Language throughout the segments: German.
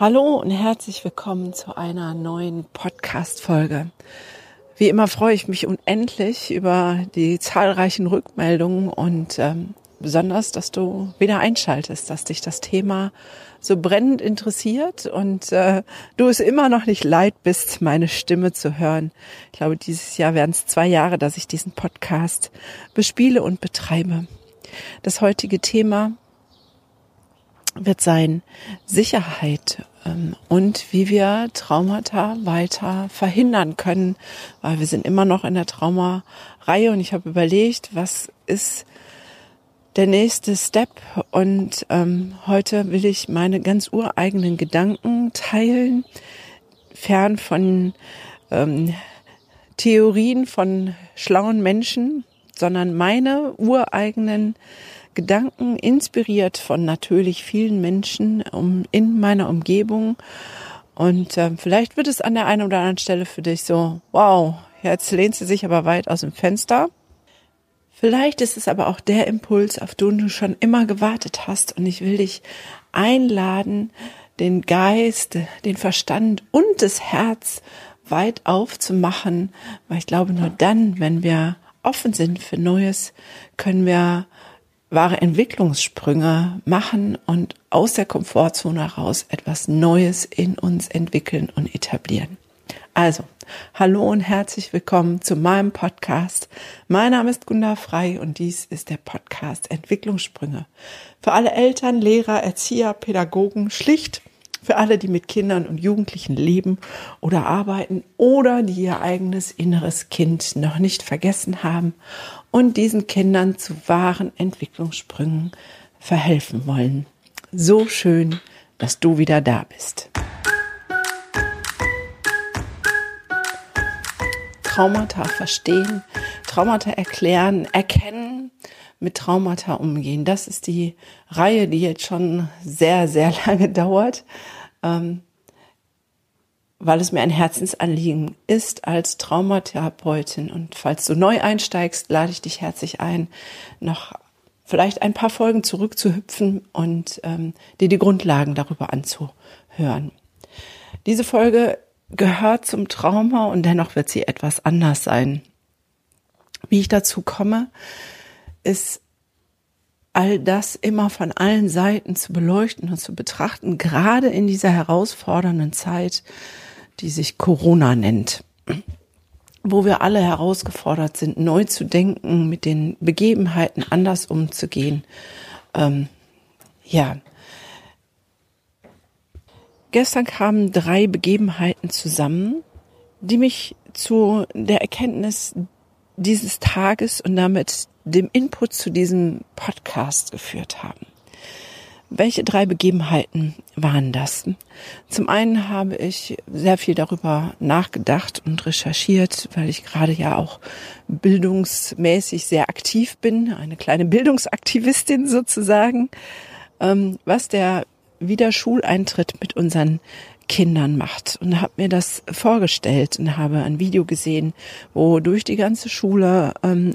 Hallo und herzlich willkommen zu einer neuen Podcast-Folge. Wie immer freue ich mich unendlich über die zahlreichen Rückmeldungen und ähm, besonders, dass du wieder einschaltest, dass dich das Thema so brennend interessiert und äh, du es immer noch nicht leid bist, meine Stimme zu hören. Ich glaube, dieses Jahr werden es zwei Jahre, dass ich diesen Podcast bespiele und betreibe. Das heutige Thema wird sein Sicherheit ähm, und wie wir Traumata weiter verhindern können, weil wir sind immer noch in der Traumareihe. Und ich habe überlegt, was ist der nächste Step? Und ähm, heute will ich meine ganz ureigenen Gedanken teilen, fern von ähm, Theorien von schlauen Menschen, sondern meine ureigenen Gedanken, inspiriert von natürlich vielen Menschen um, in meiner Umgebung. Und äh, vielleicht wird es an der einen oder anderen Stelle für dich so, wow, jetzt lehnt sie sich aber weit aus dem Fenster. Vielleicht ist es aber auch der Impuls, auf den du schon immer gewartet hast. Und ich will dich einladen, den Geist, den Verstand und das Herz weit aufzumachen, weil ich glaube, nur dann, wenn wir offen sind für Neues, können wir wahre Entwicklungssprünge machen und aus der Komfortzone heraus etwas Neues in uns entwickeln und etablieren. Also, hallo und herzlich willkommen zu meinem Podcast. Mein Name ist Gunda Frei und dies ist der Podcast Entwicklungssprünge. Für alle Eltern, Lehrer, Erzieher, Pädagogen, schlicht für alle, die mit Kindern und Jugendlichen leben oder arbeiten oder die ihr eigenes inneres Kind noch nicht vergessen haben und diesen Kindern zu wahren Entwicklungssprüngen verhelfen wollen. So schön, dass du wieder da bist. Traumata verstehen, Traumata erklären, erkennen, mit Traumata umgehen. Das ist die Reihe, die jetzt schon sehr, sehr lange dauert. Ähm, weil es mir ein Herzensanliegen ist als Traumatherapeutin. Und falls du neu einsteigst, lade ich dich herzlich ein, noch vielleicht ein paar Folgen zurückzuhüpfen und ähm, dir die Grundlagen darüber anzuhören. Diese Folge gehört zum Trauma und dennoch wird sie etwas anders sein. Wie ich dazu komme, ist all das immer von allen Seiten zu beleuchten und zu betrachten, gerade in dieser herausfordernden Zeit, die sich Corona nennt, wo wir alle herausgefordert sind, neu zu denken, mit den Begebenheiten anders umzugehen. Ähm, ja. Gestern kamen drei Begebenheiten zusammen, die mich zu der Erkenntnis dieses Tages und damit dem Input zu diesem Podcast geführt haben. Welche drei Begebenheiten waren das? Zum einen habe ich sehr viel darüber nachgedacht und recherchiert, weil ich gerade ja auch bildungsmäßig sehr aktiv bin, eine kleine Bildungsaktivistin sozusagen, ähm, was der Wiederschuleintritt mit unseren Kindern macht und habe mir das vorgestellt und habe ein Video gesehen, wo durch die ganze Schule ähm,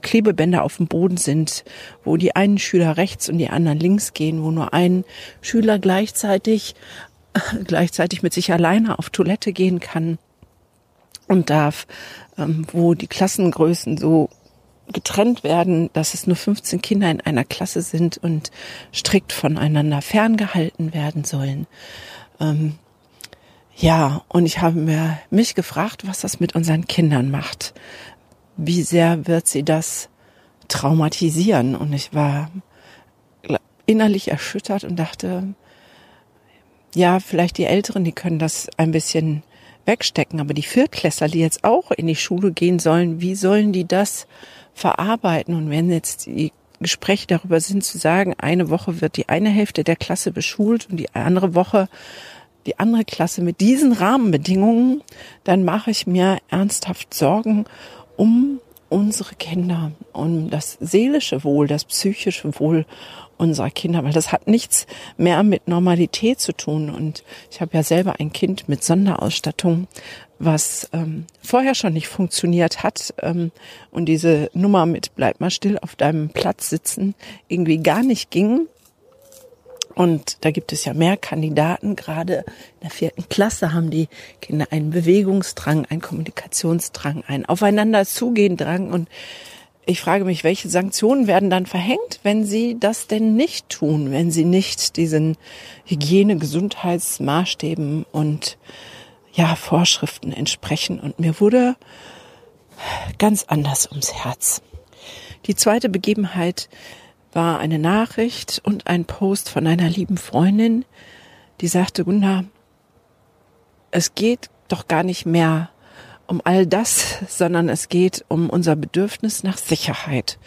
Klebebänder auf dem Boden sind, wo die einen Schüler rechts und die anderen links gehen, wo nur ein Schüler gleichzeitig gleichzeitig mit sich alleine auf Toilette gehen kann und darf, ähm, wo die Klassengrößen so getrennt werden, dass es nur 15 Kinder in einer Klasse sind und strikt voneinander ferngehalten werden sollen. Ähm, ja, und ich habe mir mich gefragt, was das mit unseren Kindern macht wie sehr wird sie das traumatisieren? Und ich war innerlich erschüttert und dachte, ja, vielleicht die Älteren, die können das ein bisschen wegstecken, aber die Viertklässler, die jetzt auch in die Schule gehen sollen, wie sollen die das verarbeiten? Und wenn jetzt die Gespräche darüber sind, zu sagen, eine Woche wird die eine Hälfte der Klasse beschult und die andere Woche die andere Klasse mit diesen Rahmenbedingungen, dann mache ich mir ernsthaft Sorgen um unsere Kinder, um das seelische Wohl, das psychische Wohl unserer Kinder, weil das hat nichts mehr mit Normalität zu tun. Und ich habe ja selber ein Kind mit Sonderausstattung, was ähm, vorher schon nicht funktioniert hat ähm, und diese Nummer mit bleib mal still auf deinem Platz sitzen irgendwie gar nicht ging. Und da gibt es ja mehr Kandidaten. Gerade in der vierten Klasse haben die Kinder einen Bewegungsdrang, einen Kommunikationsdrang, einen Aufeinander zugehen Drang. Und ich frage mich, welche Sanktionen werden dann verhängt, wenn sie das denn nicht tun, wenn sie nicht diesen Hygiene, Gesundheitsmaßstäben und ja, Vorschriften entsprechen. Und mir wurde ganz anders ums Herz. Die zweite Begebenheit war eine Nachricht und ein Post von einer lieben Freundin, die sagte, Gunda, es geht doch gar nicht mehr um all das, sondern es geht um unser Bedürfnis nach Sicherheit.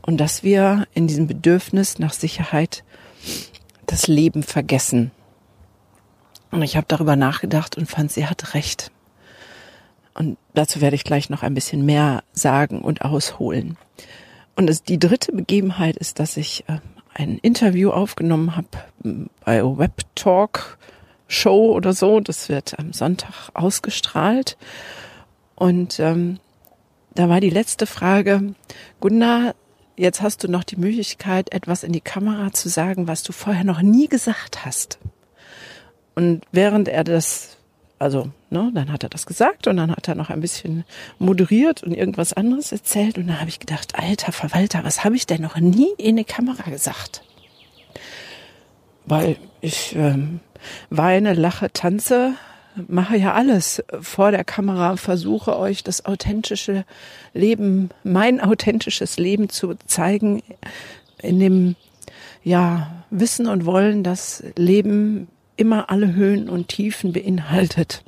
Und dass wir in diesem Bedürfnis nach Sicherheit das Leben vergessen. Und ich habe darüber nachgedacht und fand, sie hat recht. Und dazu werde ich gleich noch ein bisschen mehr sagen und ausholen. Und das, die dritte Begebenheit ist, dass ich äh, ein Interview aufgenommen habe bei Web Talk Show oder so. Das wird am Sonntag ausgestrahlt. Und ähm, da war die letzte Frage, Gunnar, jetzt hast du noch die Möglichkeit, etwas in die Kamera zu sagen, was du vorher noch nie gesagt hast. Und während er das also, ne, dann hat er das gesagt und dann hat er noch ein bisschen moderiert und irgendwas anderes erzählt. Und dann habe ich gedacht, alter Verwalter, was habe ich denn noch nie in die Kamera gesagt? Weil ich ähm, weine, lache, tanze, mache ja alles vor der Kamera, versuche euch das authentische Leben, mein authentisches Leben zu zeigen, in dem ja Wissen und Wollen, dass Leben immer alle Höhen und Tiefen beinhaltet.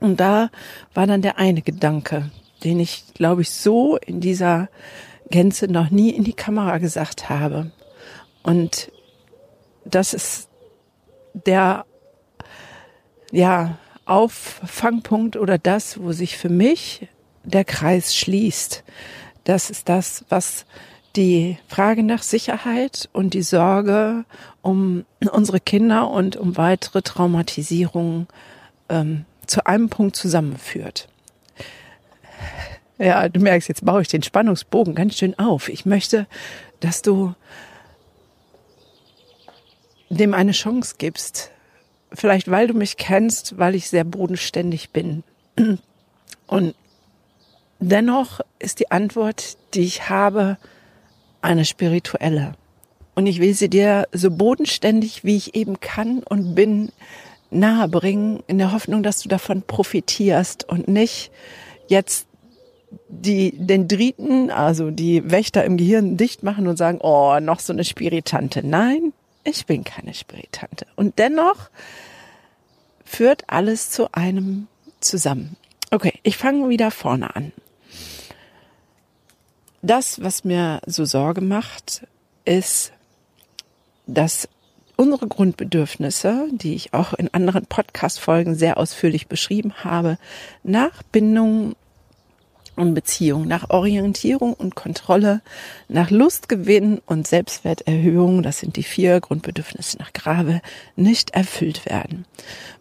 Und da war dann der eine Gedanke, den ich, glaube ich, so in dieser Gänze noch nie in die Kamera gesagt habe. Und das ist der, ja, Auffangpunkt oder das, wo sich für mich der Kreis schließt. Das ist das, was die Frage nach Sicherheit und die Sorge um unsere Kinder und um weitere Traumatisierungen ähm, zu einem Punkt zusammenführt. Ja, du merkst, jetzt baue ich den Spannungsbogen ganz schön auf. Ich möchte, dass du dem eine Chance gibst. Vielleicht weil du mich kennst, weil ich sehr bodenständig bin. Und dennoch ist die Antwort, die ich habe, eine spirituelle. Und ich will sie dir so bodenständig, wie ich eben kann und bin, nahebringen, in der Hoffnung, dass du davon profitierst und nicht jetzt die, den Dritten, also die Wächter im Gehirn dicht machen und sagen, oh, noch so eine Spiritante. Nein, ich bin keine Spiritante. Und dennoch führt alles zu einem zusammen. Okay, ich fange wieder vorne an das, was mir so Sorge macht, ist, dass unsere Grundbedürfnisse, die ich auch in anderen Podcast-Folgen sehr ausführlich beschrieben habe, nach Bindung und Beziehung, nach Orientierung und Kontrolle, nach Lustgewinn und Selbstwerterhöhung, das sind die vier Grundbedürfnisse nach Grave, nicht erfüllt werden.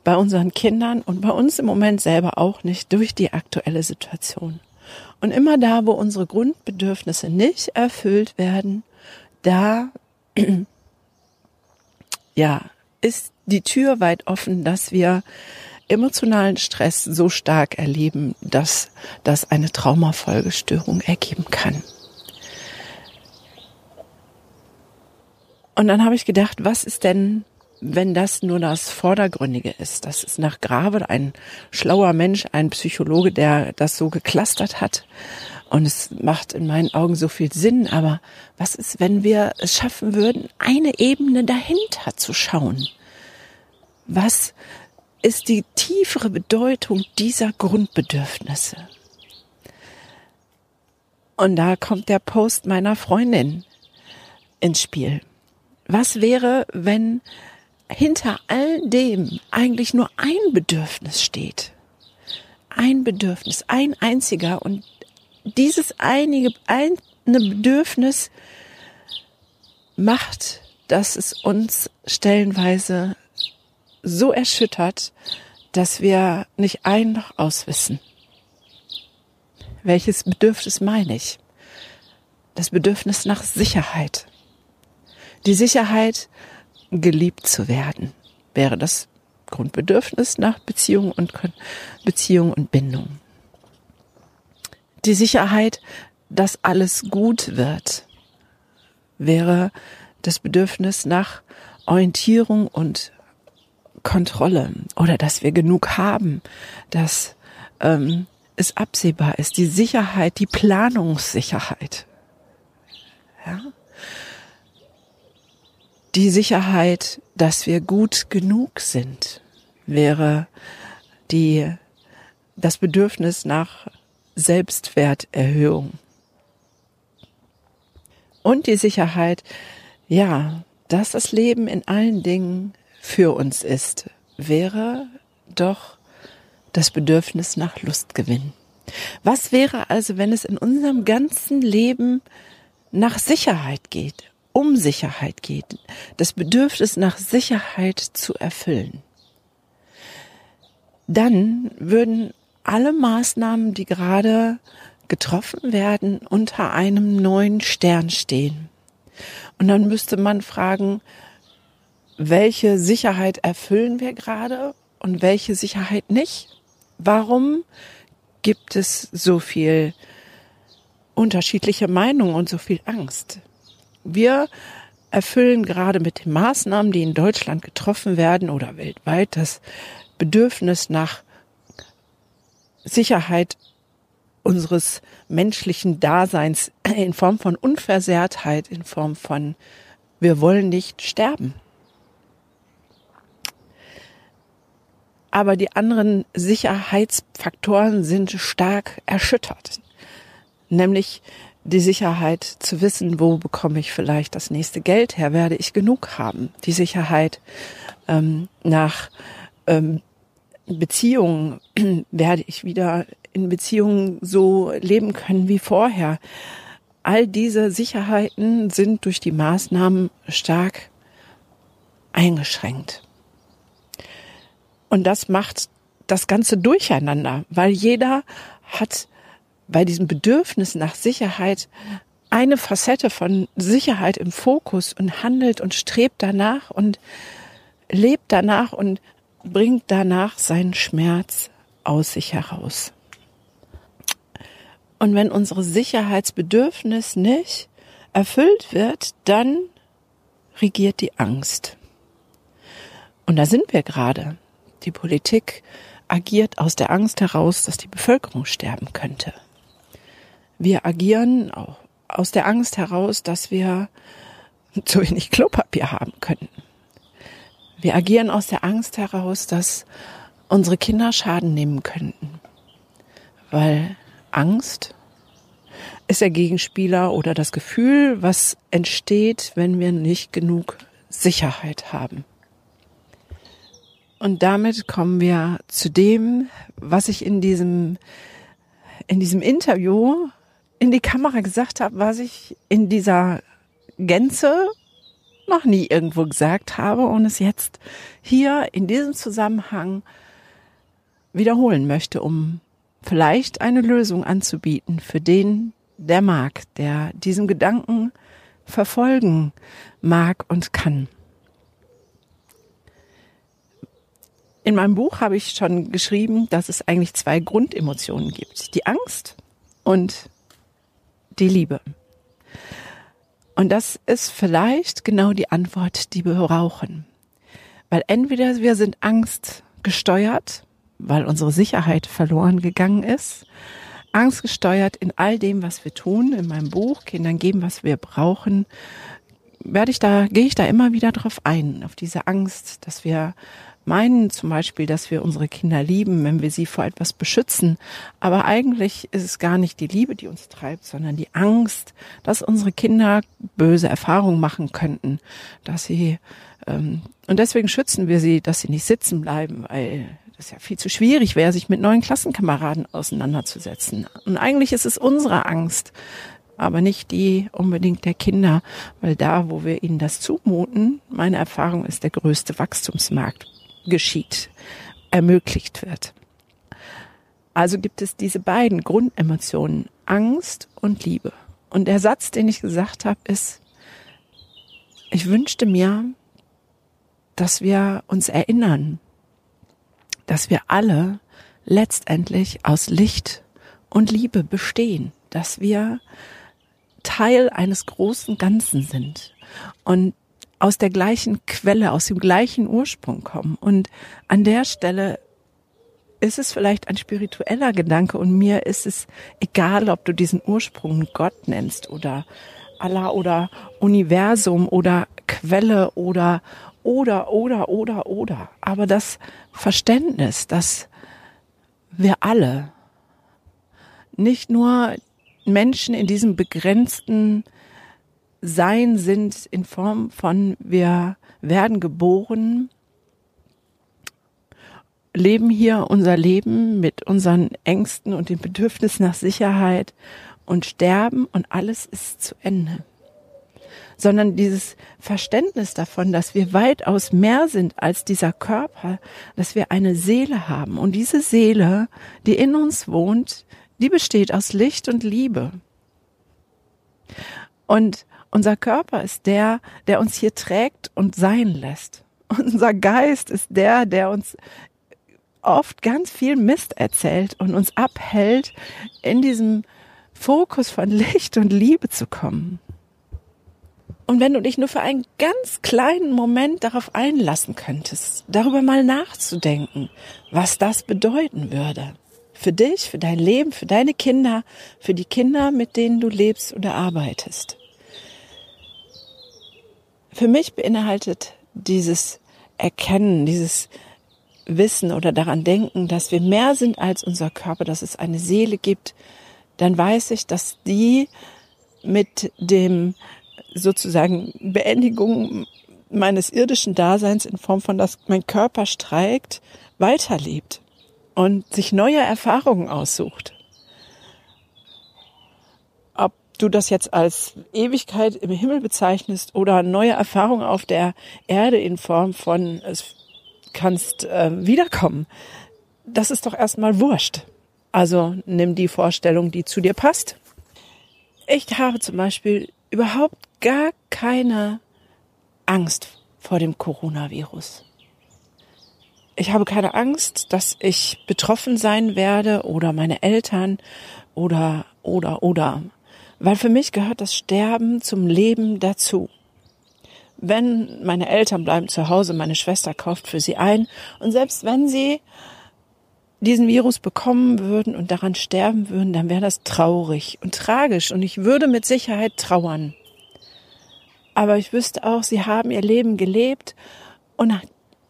Bei unseren Kindern und bei uns im Moment selber auch nicht durch die aktuelle Situation. Und immer da, wo unsere Grundbedürfnisse nicht erfüllt werden, da, ja, ist die Tür weit offen, dass wir emotionalen Stress so stark erleben, dass das eine Traumafolgestörung ergeben kann. Und dann habe ich gedacht, was ist denn wenn das nur das Vordergründige ist. Das ist nach Grave ein schlauer Mensch, ein Psychologe, der das so geklustert hat. Und es macht in meinen Augen so viel Sinn. Aber was ist, wenn wir es schaffen würden, eine Ebene dahinter zu schauen? Was ist die tiefere Bedeutung dieser Grundbedürfnisse? Und da kommt der Post meiner Freundin ins Spiel. Was wäre, wenn hinter all dem eigentlich nur ein Bedürfnis steht. Ein Bedürfnis, ein einziger. Und dieses einige, eine Bedürfnis macht, dass es uns stellenweise so erschüttert, dass wir nicht ein noch auswissen. Welches Bedürfnis meine ich? Das Bedürfnis nach Sicherheit. Die Sicherheit, geliebt zu werden, wäre das Grundbedürfnis nach Beziehung und Beziehung und Bindung. Die Sicherheit, dass alles gut wird, wäre das Bedürfnis nach Orientierung und Kontrolle oder dass wir genug haben, dass ähm, es absehbar ist, die Sicherheit, die Planungssicherheit. Ja? Die Sicherheit, dass wir gut genug sind, wäre die, das Bedürfnis nach Selbstwerterhöhung. Und die Sicherheit, ja, dass das Leben in allen Dingen für uns ist, wäre doch das Bedürfnis nach Lustgewinn. Was wäre also, wenn es in unserem ganzen Leben nach Sicherheit geht, um Sicherheit geht, das Bedürfnis nach Sicherheit zu erfüllen? Dann würden alle Maßnahmen, die gerade getroffen werden, unter einem neuen Stern stehen. Und dann müsste man fragen, welche Sicherheit erfüllen wir gerade und welche Sicherheit nicht? Warum gibt es so viel unterschiedliche Meinungen und so viel Angst? Wir erfüllen gerade mit den Maßnahmen, die in Deutschland getroffen werden oder weltweit, das Bedürfnis nach Sicherheit unseres menschlichen Daseins in Form von Unversehrtheit, in Form von wir wollen nicht sterben. aber die anderen Sicherheitsfaktoren sind stark erschüttert. Nämlich die Sicherheit zu wissen, wo bekomme ich vielleicht das nächste Geld her, werde ich genug haben. Die Sicherheit ähm, nach ähm, Beziehungen, werde ich wieder in Beziehungen so leben können wie vorher. All diese Sicherheiten sind durch die Maßnahmen stark eingeschränkt. Und das macht das Ganze durcheinander, weil jeder hat bei diesem Bedürfnis nach Sicherheit eine Facette von Sicherheit im Fokus und handelt und strebt danach und lebt danach und bringt danach seinen Schmerz aus sich heraus. Und wenn unsere Sicherheitsbedürfnis nicht erfüllt wird, dann regiert die Angst. Und da sind wir gerade. Die Politik agiert aus der Angst heraus, dass die Bevölkerung sterben könnte. Wir agieren auch aus der Angst heraus, dass wir zu wenig Klopapier haben könnten. Wir agieren aus der Angst heraus, dass unsere Kinder Schaden nehmen könnten. Weil Angst ist der Gegenspieler oder das Gefühl, was entsteht, wenn wir nicht genug Sicherheit haben. Und damit kommen wir zu dem, was ich in diesem, in diesem Interview in die Kamera gesagt habe, was ich in dieser Gänze noch nie irgendwo gesagt habe und es jetzt hier in diesem Zusammenhang wiederholen möchte, um vielleicht eine Lösung anzubieten für den, der mag, der diesen Gedanken verfolgen mag und kann. In meinem Buch habe ich schon geschrieben, dass es eigentlich zwei Grundemotionen gibt. Die Angst und die Liebe. Und das ist vielleicht genau die Antwort, die wir brauchen. Weil entweder wir sind Angst gesteuert, weil unsere Sicherheit verloren gegangen ist, Angst gesteuert in all dem, was wir tun, in meinem Buch, Kindern geben, was wir brauchen, werde ich da, gehe ich da immer wieder drauf ein, auf diese Angst, dass wir meinen zum Beispiel, dass wir unsere Kinder lieben, wenn wir sie vor etwas beschützen. Aber eigentlich ist es gar nicht die Liebe, die uns treibt, sondern die Angst, dass unsere Kinder böse Erfahrungen machen könnten, dass sie ähm, und deswegen schützen wir sie, dass sie nicht sitzen bleiben, weil das ja viel zu schwierig wäre, sich mit neuen Klassenkameraden auseinanderzusetzen. Und eigentlich ist es unsere Angst, aber nicht die unbedingt der Kinder, weil da, wo wir ihnen das zumuten, meine Erfahrung ist der größte Wachstumsmarkt geschieht, ermöglicht wird. Also gibt es diese beiden Grundemotionen, Angst und Liebe. Und der Satz, den ich gesagt habe, ist, ich wünschte mir, dass wir uns erinnern, dass wir alle letztendlich aus Licht und Liebe bestehen, dass wir Teil eines großen Ganzen sind und aus der gleichen Quelle, aus dem gleichen Ursprung kommen. Und an der Stelle ist es vielleicht ein spiritueller Gedanke und mir ist es egal, ob du diesen Ursprung Gott nennst oder Allah oder Universum oder Quelle oder oder oder oder oder. Aber das Verständnis, dass wir alle nicht nur Menschen in diesem begrenzten Sein sind in Form von wir werden geboren, leben hier unser Leben mit unseren Ängsten und dem Bedürfnis nach Sicherheit und sterben und alles ist zu Ende. Sondern dieses Verständnis davon, dass wir weitaus mehr sind als dieser Körper, dass wir eine Seele haben. Und diese Seele, die in uns wohnt, die besteht aus Licht und Liebe. Und unser Körper ist der, der uns hier trägt und sein lässt. Unser Geist ist der, der uns oft ganz viel Mist erzählt und uns abhält, in diesem Fokus von Licht und Liebe zu kommen. Und wenn du dich nur für einen ganz kleinen Moment darauf einlassen könntest, darüber mal nachzudenken, was das bedeuten würde, für dich, für dein Leben, für deine Kinder, für die Kinder, mit denen du lebst oder arbeitest. Für mich beinhaltet dieses Erkennen, dieses Wissen oder daran denken, dass wir mehr sind als unser Körper, dass es eine Seele gibt, dann weiß ich, dass die mit dem sozusagen Beendigung meines irdischen Daseins in Form von, dass mein Körper streikt, weiterlebt und sich neue Erfahrungen aussucht. Ob du das jetzt als Ewigkeit im Himmel bezeichnest oder neue Erfahrungen auf der Erde in Form von es kannst äh, wiederkommen, das ist doch erstmal wurscht. Also nimm die Vorstellung, die zu dir passt. Ich habe zum Beispiel überhaupt gar keine Angst vor dem Coronavirus ich habe keine Angst, dass ich betroffen sein werde oder meine Eltern oder, oder, oder. Weil für mich gehört das Sterben zum Leben dazu. Wenn meine Eltern bleiben zu Hause, meine Schwester kauft für sie ein und selbst wenn sie diesen Virus bekommen würden und daran sterben würden, dann wäre das traurig und tragisch und ich würde mit Sicherheit trauern. Aber ich wüsste auch, sie haben ihr Leben gelebt und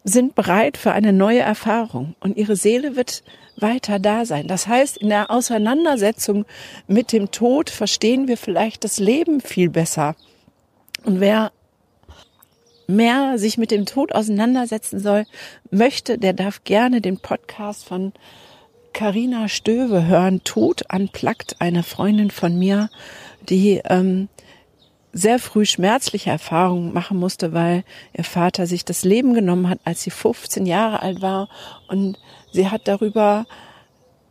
sind bereit für eine neue Erfahrung und ihre Seele wird weiter da sein. Das heißt, in der Auseinandersetzung mit dem Tod verstehen wir vielleicht das Leben viel besser. Und wer mehr sich mit dem Tod auseinandersetzen soll, möchte, der darf gerne den Podcast von Carina Stöwe hören. Tod anplagt eine Freundin von mir, die ähm, sehr früh schmerzliche Erfahrungen machen musste, weil ihr Vater sich das Leben genommen hat, als sie 15 Jahre alt war. Und sie hat darüber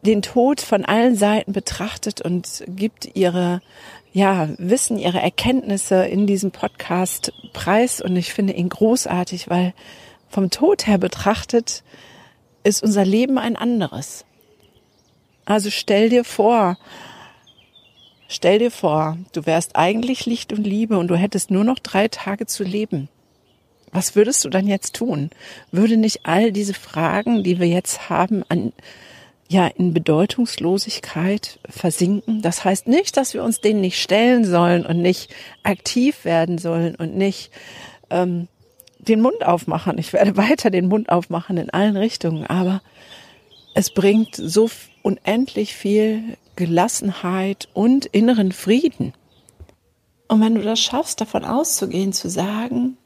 den Tod von allen Seiten betrachtet und gibt ihre ja, Wissen, ihre Erkenntnisse in diesem Podcast preis. Und ich finde ihn großartig, weil vom Tod her betrachtet ist unser Leben ein anderes. Also stell dir vor, Stell dir vor, du wärst eigentlich Licht und Liebe und du hättest nur noch drei Tage zu leben. Was würdest du dann jetzt tun? Würde nicht all diese Fragen, die wir jetzt haben, an, ja, in Bedeutungslosigkeit versinken? Das heißt nicht, dass wir uns denen nicht stellen sollen und nicht aktiv werden sollen und nicht ähm, den Mund aufmachen. Ich werde weiter den Mund aufmachen in allen Richtungen, aber es bringt so unendlich viel Gelassenheit und inneren Frieden. Und wenn du das schaffst, davon auszugehen, zu sagen,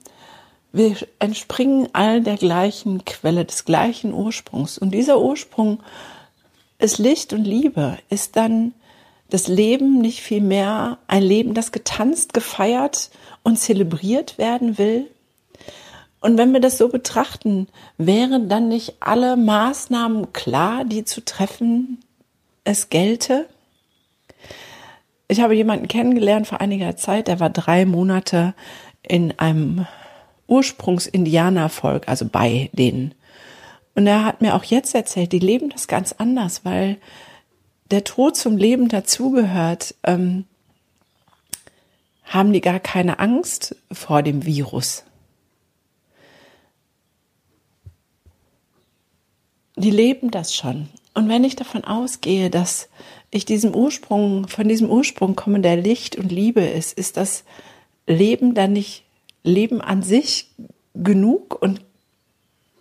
wir entspringen all der gleichen Quelle, des gleichen Ursprungs. Und dieser Ursprung ist Licht und Liebe, ist dann das Leben nicht viel mehr ein Leben, das getanzt, gefeiert und zelebriert werden will? Und wenn wir das so betrachten, wären dann nicht alle Maßnahmen klar, die zu treffen es gelte. Ich habe jemanden kennengelernt vor einiger Zeit, der war drei Monate in einem Ursprungs-Indianer-Volk, also bei denen. Und er hat mir auch jetzt erzählt, die leben das ganz anders, weil der Tod zum Leben dazugehört, ähm, haben die gar keine Angst vor dem Virus. Die leben das schon. Und wenn ich davon ausgehe, dass ich diesem Ursprung, von diesem Ursprung komme, der Licht und Liebe ist, ist das Leben dann nicht Leben an sich genug und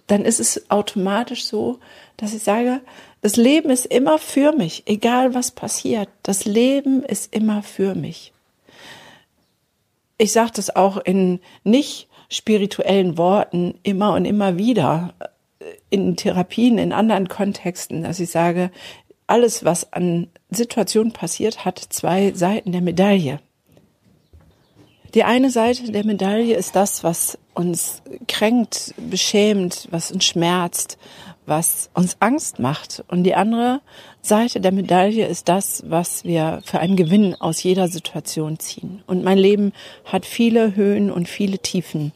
dann ist es automatisch so, dass ich sage, das Leben ist immer für mich, egal was passiert. Das Leben ist immer für mich. Ich sage das auch in nicht spirituellen Worten immer und immer wieder in Therapien, in anderen Kontexten, dass ich sage, alles, was an Situationen passiert, hat zwei Seiten der Medaille. Die eine Seite der Medaille ist das, was uns kränkt, beschämt, was uns schmerzt, was uns Angst macht. Und die andere Seite der Medaille ist das, was wir für einen Gewinn aus jeder Situation ziehen. Und mein Leben hat viele Höhen und viele Tiefen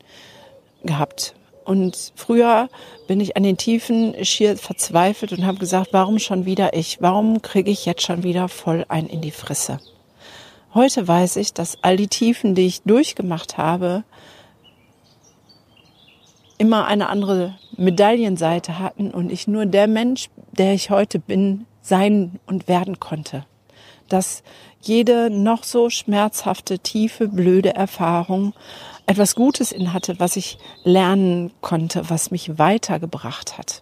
gehabt. Und früher bin ich an den Tiefen schier verzweifelt und habe gesagt, warum schon wieder ich? Warum kriege ich jetzt schon wieder voll ein in die Frisse? Heute weiß ich, dass all die Tiefen, die ich durchgemacht habe, immer eine andere Medaillenseite hatten und ich nur der Mensch, der ich heute bin, sein und werden konnte. Dass jede noch so schmerzhafte, tiefe, blöde Erfahrung etwas Gutes in hatte, was ich lernen konnte, was mich weitergebracht hat.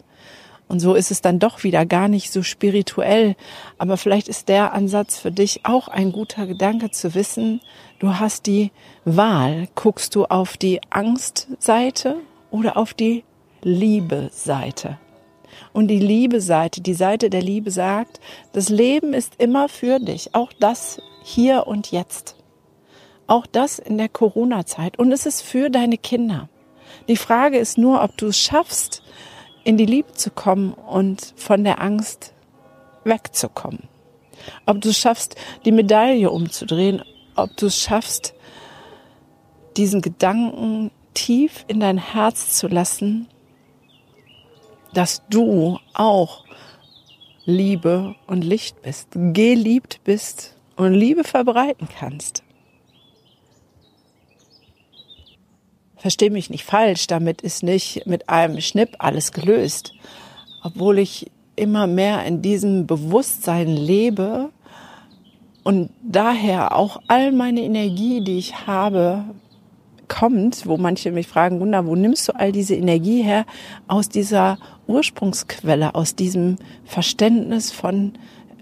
Und so ist es dann doch wieder gar nicht so spirituell. Aber vielleicht ist der Ansatz für dich auch ein guter Gedanke zu wissen, du hast die Wahl. Guckst du auf die Angstseite oder auf die Liebe-Seite? Und die Liebe-Seite, die Seite der Liebe sagt, das Leben ist immer für dich. Auch das hier und jetzt. Auch das in der Corona-Zeit. Und es ist für deine Kinder. Die Frage ist nur, ob du es schaffst, in die Liebe zu kommen und von der Angst wegzukommen. Ob du es schaffst, die Medaille umzudrehen, ob du es schaffst, diesen Gedanken tief in dein Herz zu lassen, dass du auch Liebe und Licht bist, geliebt bist und Liebe verbreiten kannst. Versteh mich nicht falsch, damit ist nicht mit einem Schnipp alles gelöst. Obwohl ich immer mehr in diesem Bewusstsein lebe und daher auch all meine Energie, die ich habe, kommt, wo manche mich fragen, Wunder, wo nimmst du all diese Energie her? Aus dieser Ursprungsquelle, aus diesem Verständnis von,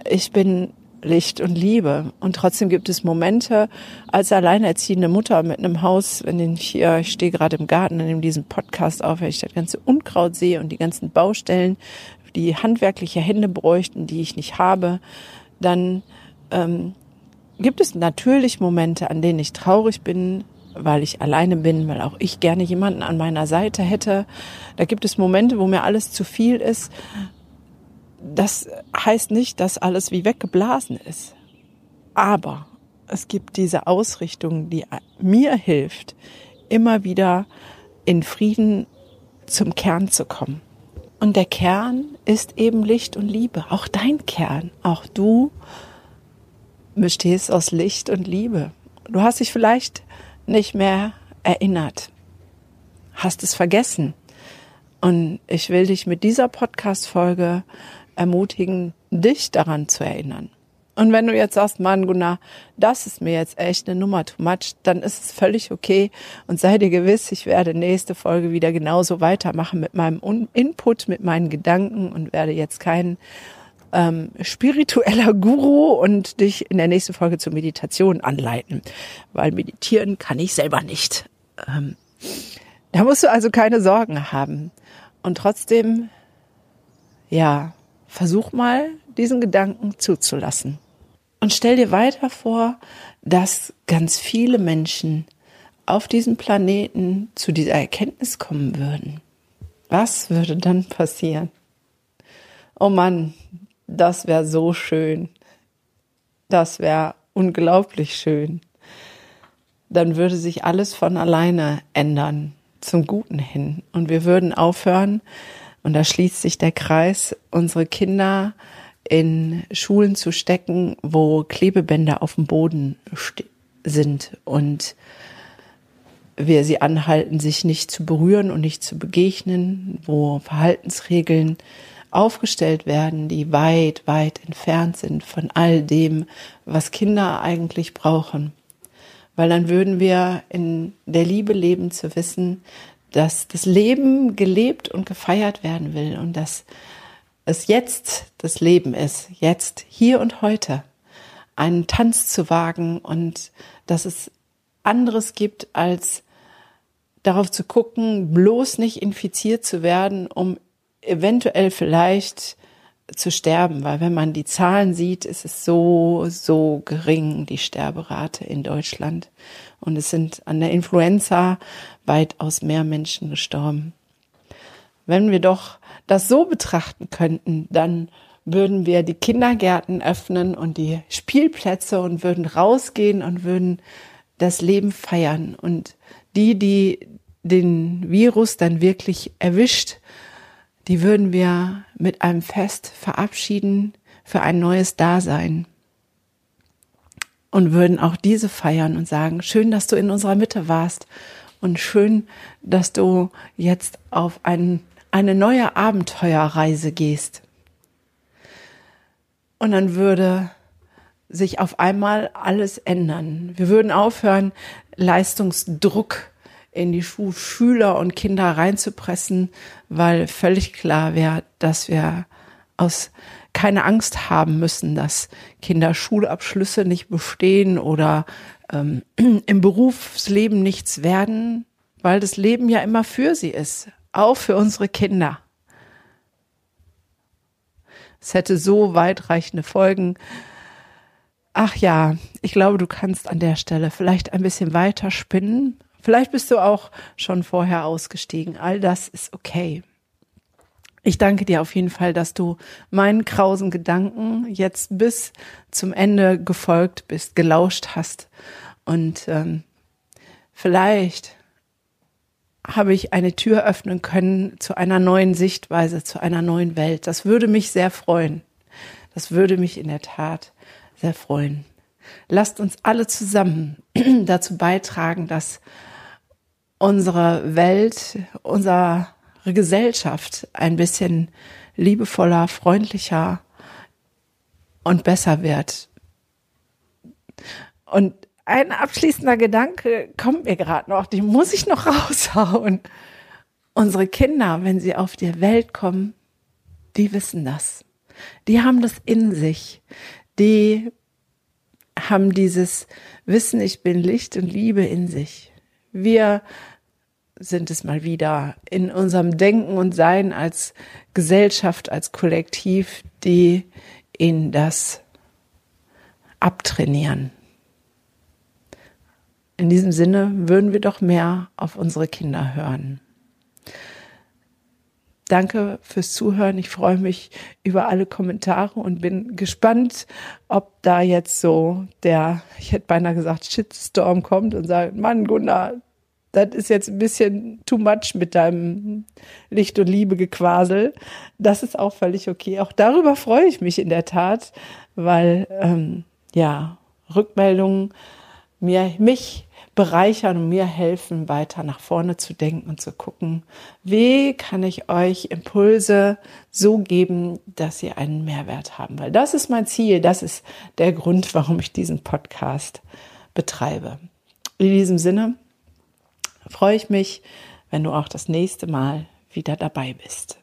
ich bin Licht und Liebe. Und trotzdem gibt es Momente als alleinerziehende Mutter mit einem Haus, wenn ich hier, ich stehe gerade im Garten und nehme diesen Podcast auf, wenn ich das ganze Unkraut sehe und die ganzen Baustellen, die handwerkliche Hände bräuchten, die ich nicht habe, dann ähm, gibt es natürlich Momente, an denen ich traurig bin, weil ich alleine bin, weil auch ich gerne jemanden an meiner Seite hätte. Da gibt es Momente, wo mir alles zu viel ist das heißt nicht, dass alles wie weggeblasen ist. Aber es gibt diese Ausrichtung, die mir hilft, immer wieder in Frieden zum Kern zu kommen. Und der Kern ist eben Licht und Liebe. Auch dein Kern, auch du bestehst aus Licht und Liebe. Du hast dich vielleicht nicht mehr erinnert, hast es vergessen. Und ich will dich mit dieser Podcast-Folge ermutigen, dich daran zu erinnern. Und wenn du jetzt sagst, Mann, Gunnar, das ist mir jetzt echt eine Nummer too much, dann ist es völlig okay und sei dir gewiss, ich werde nächste Folge wieder genauso weitermachen mit meinem Input, mit meinen Gedanken und werde jetzt kein ähm, spiritueller Guru und dich in der nächsten Folge zur Meditation anleiten, weil meditieren kann ich selber nicht. Ähm, da musst du also keine Sorgen haben. Und trotzdem, ja, Versuch mal, diesen Gedanken zuzulassen. Und stell dir weiter vor, dass ganz viele Menschen auf diesem Planeten zu dieser Erkenntnis kommen würden. Was würde dann passieren? Oh Mann, das wäre so schön. Das wäre unglaublich schön. Dann würde sich alles von alleine ändern. zum Guten hin. Und wir würden aufhören, und da schließt sich der Kreis, unsere Kinder in Schulen zu stecken, wo Klebebänder auf dem Boden sind und wir sie anhalten, sich nicht zu berühren und nicht zu begegnen, wo Verhaltensregeln aufgestellt werden, die weit, weit entfernt sind von all dem, was Kinder eigentlich brauchen. Weil dann würden wir in der Liebe leben zu wissen, dass das Leben gelebt und gefeiert werden will und dass es jetzt das Leben ist, jetzt, hier und heute, einen Tanz zu wagen und dass es anderes gibt, als darauf zu gucken, bloß nicht infiziert zu werden, um eventuell vielleicht zu sterben, weil wenn man die Zahlen sieht, ist es so, so gering, die Sterberate in Deutschland. Und es sind an der Influenza weitaus mehr Menschen gestorben. Wenn wir doch das so betrachten könnten, dann würden wir die Kindergärten öffnen und die Spielplätze und würden rausgehen und würden das Leben feiern. Und die, die den Virus dann wirklich erwischt, die würden wir mit einem Fest verabschieden für ein neues Dasein. Und würden auch diese feiern und sagen, schön, dass du in unserer Mitte warst und schön, dass du jetzt auf ein, eine neue Abenteuerreise gehst. Und dann würde sich auf einmal alles ändern. Wir würden aufhören, Leistungsdruck in die Schüler und Kinder reinzupressen, weil völlig klar wäre, dass wir aus keine Angst haben müssen, dass Kinder Schulabschlüsse nicht bestehen oder ähm, im Berufsleben nichts werden, weil das Leben ja immer für sie ist, auch für unsere Kinder. Es hätte so weitreichende Folgen. Ach ja, ich glaube, du kannst an der Stelle vielleicht ein bisschen weiter spinnen Vielleicht bist du auch schon vorher ausgestiegen. All das ist okay. Ich danke dir auf jeden Fall, dass du meinen krausen Gedanken jetzt bis zum Ende gefolgt bist, gelauscht hast. Und ähm, vielleicht habe ich eine Tür öffnen können zu einer neuen Sichtweise, zu einer neuen Welt. Das würde mich sehr freuen. Das würde mich in der Tat sehr freuen. Lasst uns alle zusammen dazu beitragen, dass unsere Welt, unsere Gesellschaft ein bisschen liebevoller, freundlicher und besser wird. Und ein abschließender Gedanke kommt mir gerade noch, die muss ich noch raushauen. Unsere Kinder, wenn sie auf die Welt kommen, die wissen das. Die haben das in sich. Die haben dieses Wissen, ich bin Licht und Liebe in sich. Wir sind es mal wieder in unserem Denken und Sein als Gesellschaft, als Kollektiv, die in das abtrainieren. In diesem Sinne würden wir doch mehr auf unsere Kinder hören. Danke fürs Zuhören. Ich freue mich über alle Kommentare und bin gespannt, ob da jetzt so der, ich hätte beinahe gesagt, Shitstorm kommt und sagt, Mann, Gunnar, das ist jetzt ein bisschen too much mit deinem Licht und Liebe gequasel. Das ist auch völlig okay. Auch darüber freue ich mich in der Tat, weil ähm, ja Rückmeldungen mir mich bereichern und mir helfen, weiter nach vorne zu denken und zu gucken, wie kann ich euch Impulse so geben, dass sie einen Mehrwert haben. Weil das ist mein Ziel, das ist der Grund, warum ich diesen Podcast betreibe. In diesem Sinne, freue ich mich, wenn du auch das nächste Mal wieder dabei bist.